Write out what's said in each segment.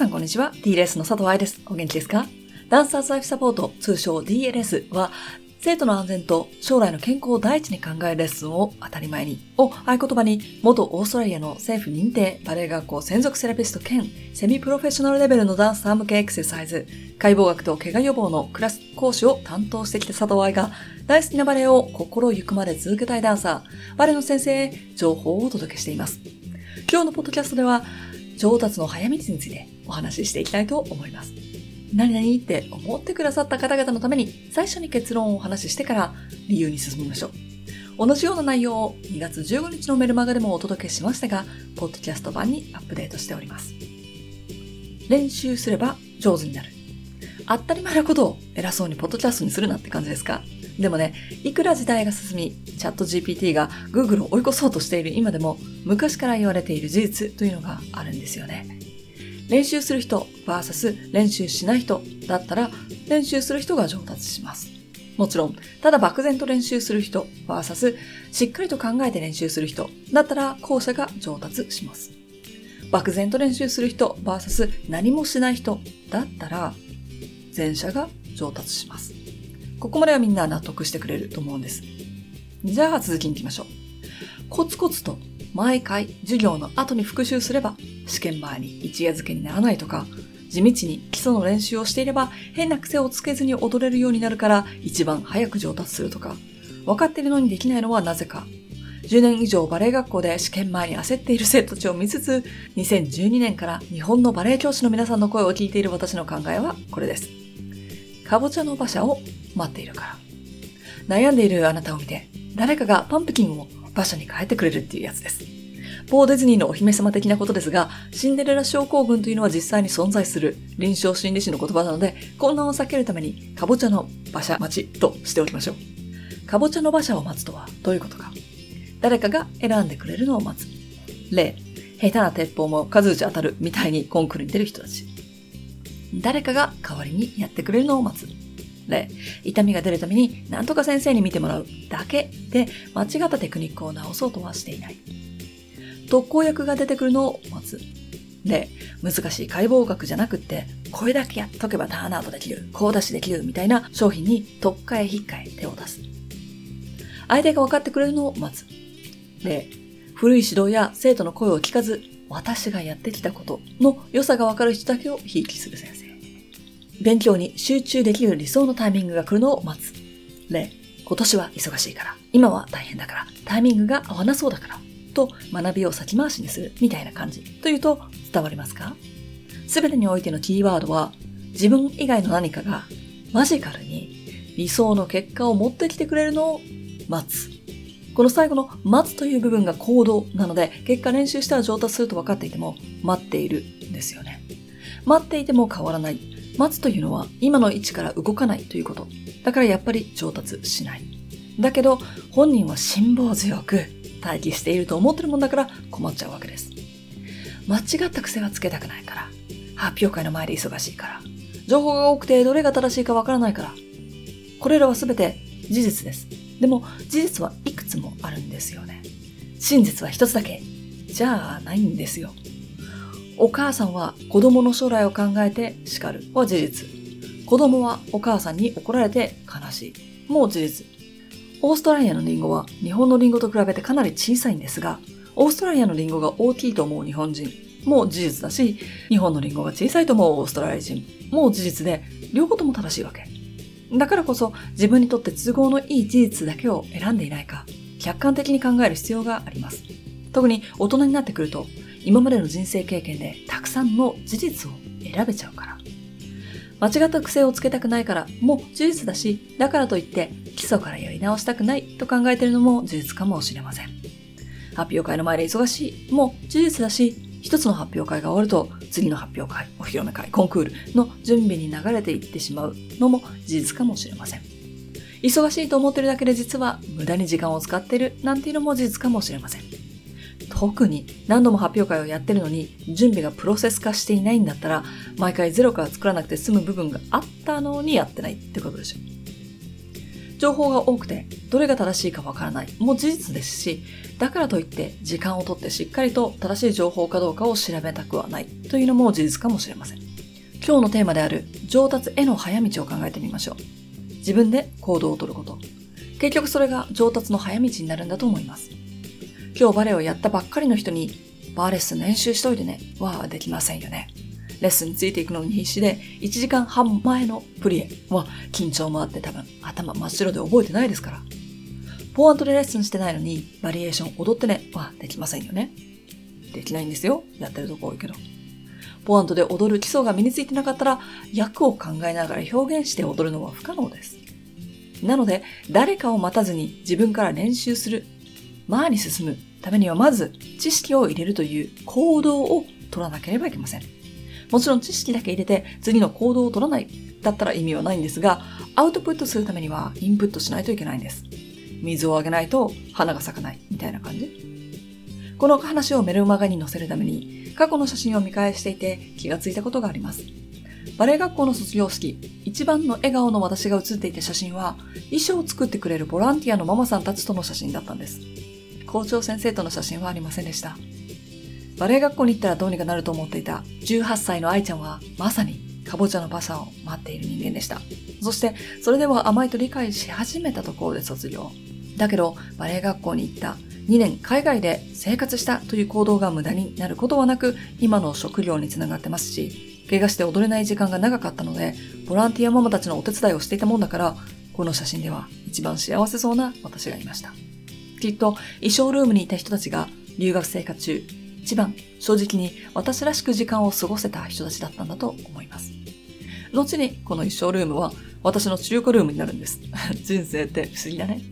さんこんにちは。DLS の佐藤愛です。お元気ですか？ダンサーズライフサポート、通称 DLS は、生徒の安全と将来の健康を第一に考えるレッスンを当たり前にを合言葉に元オーストラリアの政府認定バレエ学校専属セラピスト兼セミプロフェッショナルレベルのダンサー向けエクササイズ解剖学と怪我予防のクラス講師を担当してきた佐藤愛が大好きなバレエを心ゆくまで続けたいダンサーバレエの先生へ情報をお届けしています。今日のポッドキャストでは上達の早道についてお話ししていきたいと思います。何々って思ってくださった方々のために最初に結論をお話ししてから理由に進みましょう。同じような内容を2月15日のメルマガでもお届けしましたが、ポッドキャスト版にアップデートしております。練習すれば上手になる。当たり前なことを偉そうにポッドキャストにするなって感じですか？でもね、いくら時代が進み、チャット GPT が Google を追い越そうとしている今でも、昔から言われている事実というのがあるんですよね。練習する人 VS 練習しない人だったら、練習する人が上達します。もちろん、ただ漠然と練習する人 VS しっかりと考えて練習する人だったら後者が上達します。漠然と練習する人 VS 何もしない人だったら前者が上達します。ここまではみんな納得してくれると思うんです。じゃあ続きに行きましょう。コツコツと毎回授業の後に復習すれば試験前に一夜漬けにならないとか、地道に基礎の練習をしていれば変な癖をつけずに踊れるようになるから一番早く上達するとか、分かっているのにできないのはなぜか。10年以上バレエ学校で試験前に焦っている生徒たちを見つつ、2012年から日本のバレエ教師の皆さんの声を聞いている私の考えはこれです。かぼちゃの馬車を待っているから。悩んでいるあなたを見て、誰かがパンプキンを馬車に変えてくれるっていうやつです。ポーディズニーのお姫様的なことですが、シンデレラ症候群というのは実際に存在する臨床心理士の言葉なので、混乱を避けるために、かぼちゃの馬車待ちとしておきましょう。かぼちゃの馬車を待つとはどういうことか。誰かが選んでくれるのを待つ。例、下手な鉄砲も数打ち当たるみたいにコンクールに出る人たち。誰かが代わりにやってくれるのを待つ。例、痛みが出るために何とか先生に見てもらうだけで間違ったテクニックを直そうとはしていない。特効薬が出てくるのを待つ。で、難しい解剖学じゃなくって、これだけやっとけばターンアウトできる、こ出しできるみたいな商品に特化へ引っかえ手を出す。相手が分かってくれるのを待つ。で、古い指導や生徒の声を聞かず、私がやってきたことの良さがわかる人だけをひいきする先生。勉強に集中できる理想のタイミングが来るのを待つ。例、今年は忙しいから、今は大変だから、タイミングが合わなそうだから、と学びを先回しにするみたいな感じというと伝わりますか？すべてにおいてのキーワードは、自分以外の何かがマジカルに理想の結果を持ってきてくれるのを待つ。この最後の待つという部分が行動なので、結果練習したら上達すると分かっていても待っているんですよね。待っていても変わらない。待つというのは今の位置から動かないということ。だからやっぱり上達しない。だけど本人は辛抱強く待機していると思ってるもんだから困っちゃうわけです。間違った癖はつけたくないから。発表会の前で忙しいから。情報が多くてどれが正しいかわからないから。これらはすべて事実です。でも事実はいくつもあるんですよね。真実は一つだけ。じゃあないんですよ。お母さんは子供の将来を考えて叱るは事実。子供はお母さんに怒られて悲しい。もう事実。オーストラリアのリンゴは日本のリンゴと比べてかなり小さいんですが、オーストラリアのリンゴが大きいと思う日本人も事実だし、日本のリンゴが小さいと思うオーストラリア人も事実で、両方とも正しいわけ。だからこそ自分にとって都合のいい事実だけを選んでいないか、客観的に考える必要があります。特に大人になってくると、今までの人生経験でたくさんの事実を選べちゃうから。間違った癖をつけたくないからもう事実だし、だからといって基礎からやり直したくないと考えているのも事実かもしれません。発表会の前で忙しいもう事実だし、一つの発表会が終わると次の発表会、お披露目会、コンクールの準備に流れていってしまうのも事実かもしれません。忙しいと思ってるだけで実は無駄に時間を使ってるなんていうのも事実かもしれません。特に何度も発表会をやってるのに準備がプロセス化していないんだったら毎回ゼロから作らなくて済む部分があったのにやってないってことでしょ。情報が多くて、どれが正しいかわからないも事実ですし、だからといって時間をとってしっかりと正しい情報かどうかを調べたくはないというのも事実かもしれません。今日のテーマである上達への早道を考えてみましょう。自分で行動をとること。結局それが上達の早道になるんだと思います。今日バレエをやったばっかりの人に、バーレッスン練習しといてね、はできませんよね。レッスンについていくのに必死で、1時間半前のプリエは緊張もあって多分頭真っ白で覚えてないですから。ポーアントでレッスンしてないのに、バリエーション踊ってねはできませんよね。できないんですよ。やってるとこ多いけど。ポアントで踊る基礎が身についてなかったら、役を考えながら表現して踊るのは不可能です。なので、誰かを待たずに自分から練習する、前に進むためにはまず知識を入れるという行動を取らなければいけません。もちろん知識だけ入れて次の行動を取らないだったら意味はないんですが、アウトプットするためにはインプットしないといけないんです。水をあげないと花が咲かないみたいな感じこの話をメルマガに載せるために過去の写真を見返していて気がついたことがあります。バレエ学校の卒業式、一番の笑顔の私が写っていた写真は、衣装を作ってくれるボランティアのママさんたちとの写真だったんです。校長先生との写真はありませんでした。バレエ学校に行ったらどうにかなると思っていた18歳の愛ちゃんはまさにカボチャの馬車を待っている人間でした。そしてそれでは甘いと理解し始めたところで卒業。だけどバレエ学校に行った2年海外で生活したという行動が無駄になることはなく今の職業につながってますし怪我して踊れない時間が長かったのでボランティアママたちのお手伝いをしていたもんだからこの写真では一番幸せそうな私がいました。きっと衣装ルームにいた人たちが留学生活中一番正直に私らしく時間を過ごせた人たちだったんだと思います。後にこの一生ルームは私の中古ルームになるんです。人生って不思議だね。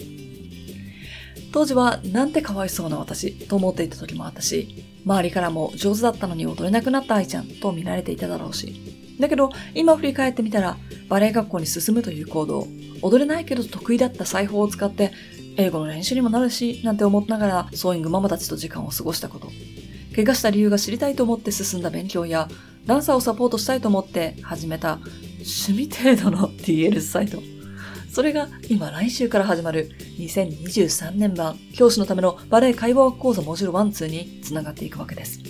当時はなんてかわいそうな私と思っていた時もあったし、周りからも上手だったのに踊れなくなった愛ちゃんと見られていただろうし。だけど今振り返ってみたらバレエ学校に進むという行動、踊れないけど得意だった裁縫を使って英語の練習にもなるし、なんて思ってながらソーイングママたちと時間を過ごしたこと。怪我した理由が知りたいと思って進んだ勉強や、ダンサーをサポートしたいと思って始めた趣味程度の DL サイト。それが今来週から始まる2023年版教師のためのバレエ解剖学講座モジュール1、2につながっていくわけです。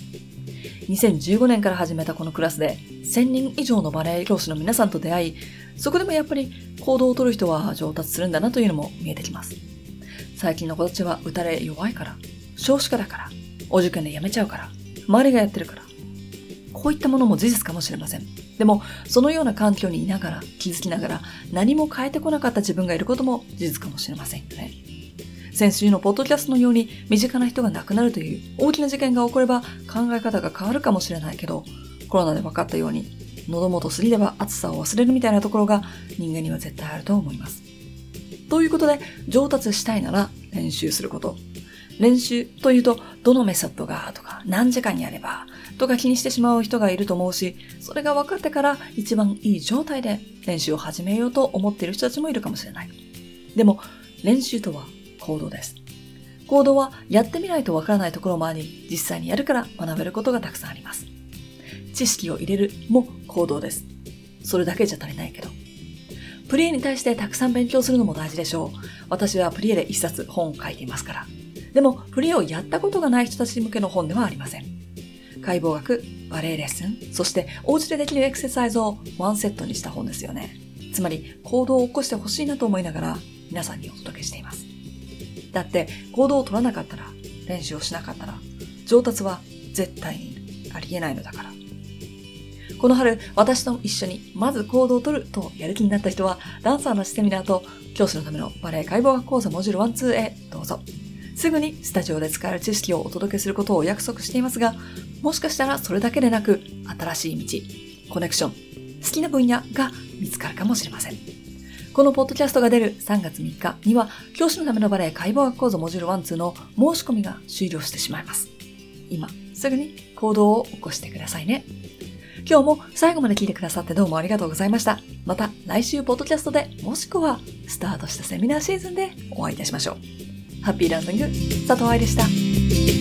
2015年から始めたこのクラスで1000人以上のバレエ教師の皆さんと出会い、そこでもやっぱり行動をとる人は上達するんだなというのも見えてきます。最近の子たちは打たれ弱いから、少子化だから、お受験で辞めちゃうから、周りがやってるから。こういったものも事実かもしれません。でも、そのような環境にいながら、気づきながら、何も変えてこなかった自分がいることも事実かもしれませんよね。先週のポッドキャストのように身近な人が亡くなるという大きな事件が起これば考え方が変わるかもしれないけど、コロナで分かったように、喉元すぎれば暑さを忘れるみたいなところが人間には絶対あると思います。ということで、上達したいなら練習すること。練習というと、どのメソッドがとか、何時間やればとか気にしてしまう人がいると思うし、それが分かってから一番いい状態で練習を始めようと思っている人たちもいるかもしれない。でも、練習とは行動です。行動はやってみないとわからないところもあり、実際にやるから学べることがたくさんあります。知識を入れるも行動です。それだけじゃ足りないけど。プリエに対してたくさん勉強するのも大事でしょう。私はプリエで一冊本を書いていますから。でも、振りをやったことがない人たち向けの本ではありません。解剖学、バレエレッスン、そしてお家でできるエクササイズをワンセットにした本ですよね。つまり、行動を起こしてほしいなと思いながら、皆さんにお届けしています。だって、行動を取らなかったら、練習をしなかったら、上達は絶対にありえないのだから。この春、私と一緒にまず行動を取るとやる気になった人は、ダンサーのセミナーと教師のためのバレエ解剖学講座モジュール1、2へどうぞ。すぐにスタジオで使える知識をお届けすることをお約束していますが、もしかしたらそれだけでなく、新しい道、コネクション、好きな分野が見つかるかもしれません。このポッドキャストが出る3月3日には、教師のためのバレエ解剖学講座モジュール1、2の申し込みが終了してしまいます。今、すぐに行動を起こしてくださいね。今日も最後まで聞いてくださってどうもありがとうございました。また来週ポッドキャストでもしくはスタートしたセミナーシーズンでお会いいたしましょう。ハッピーランディング、佐藤愛でした。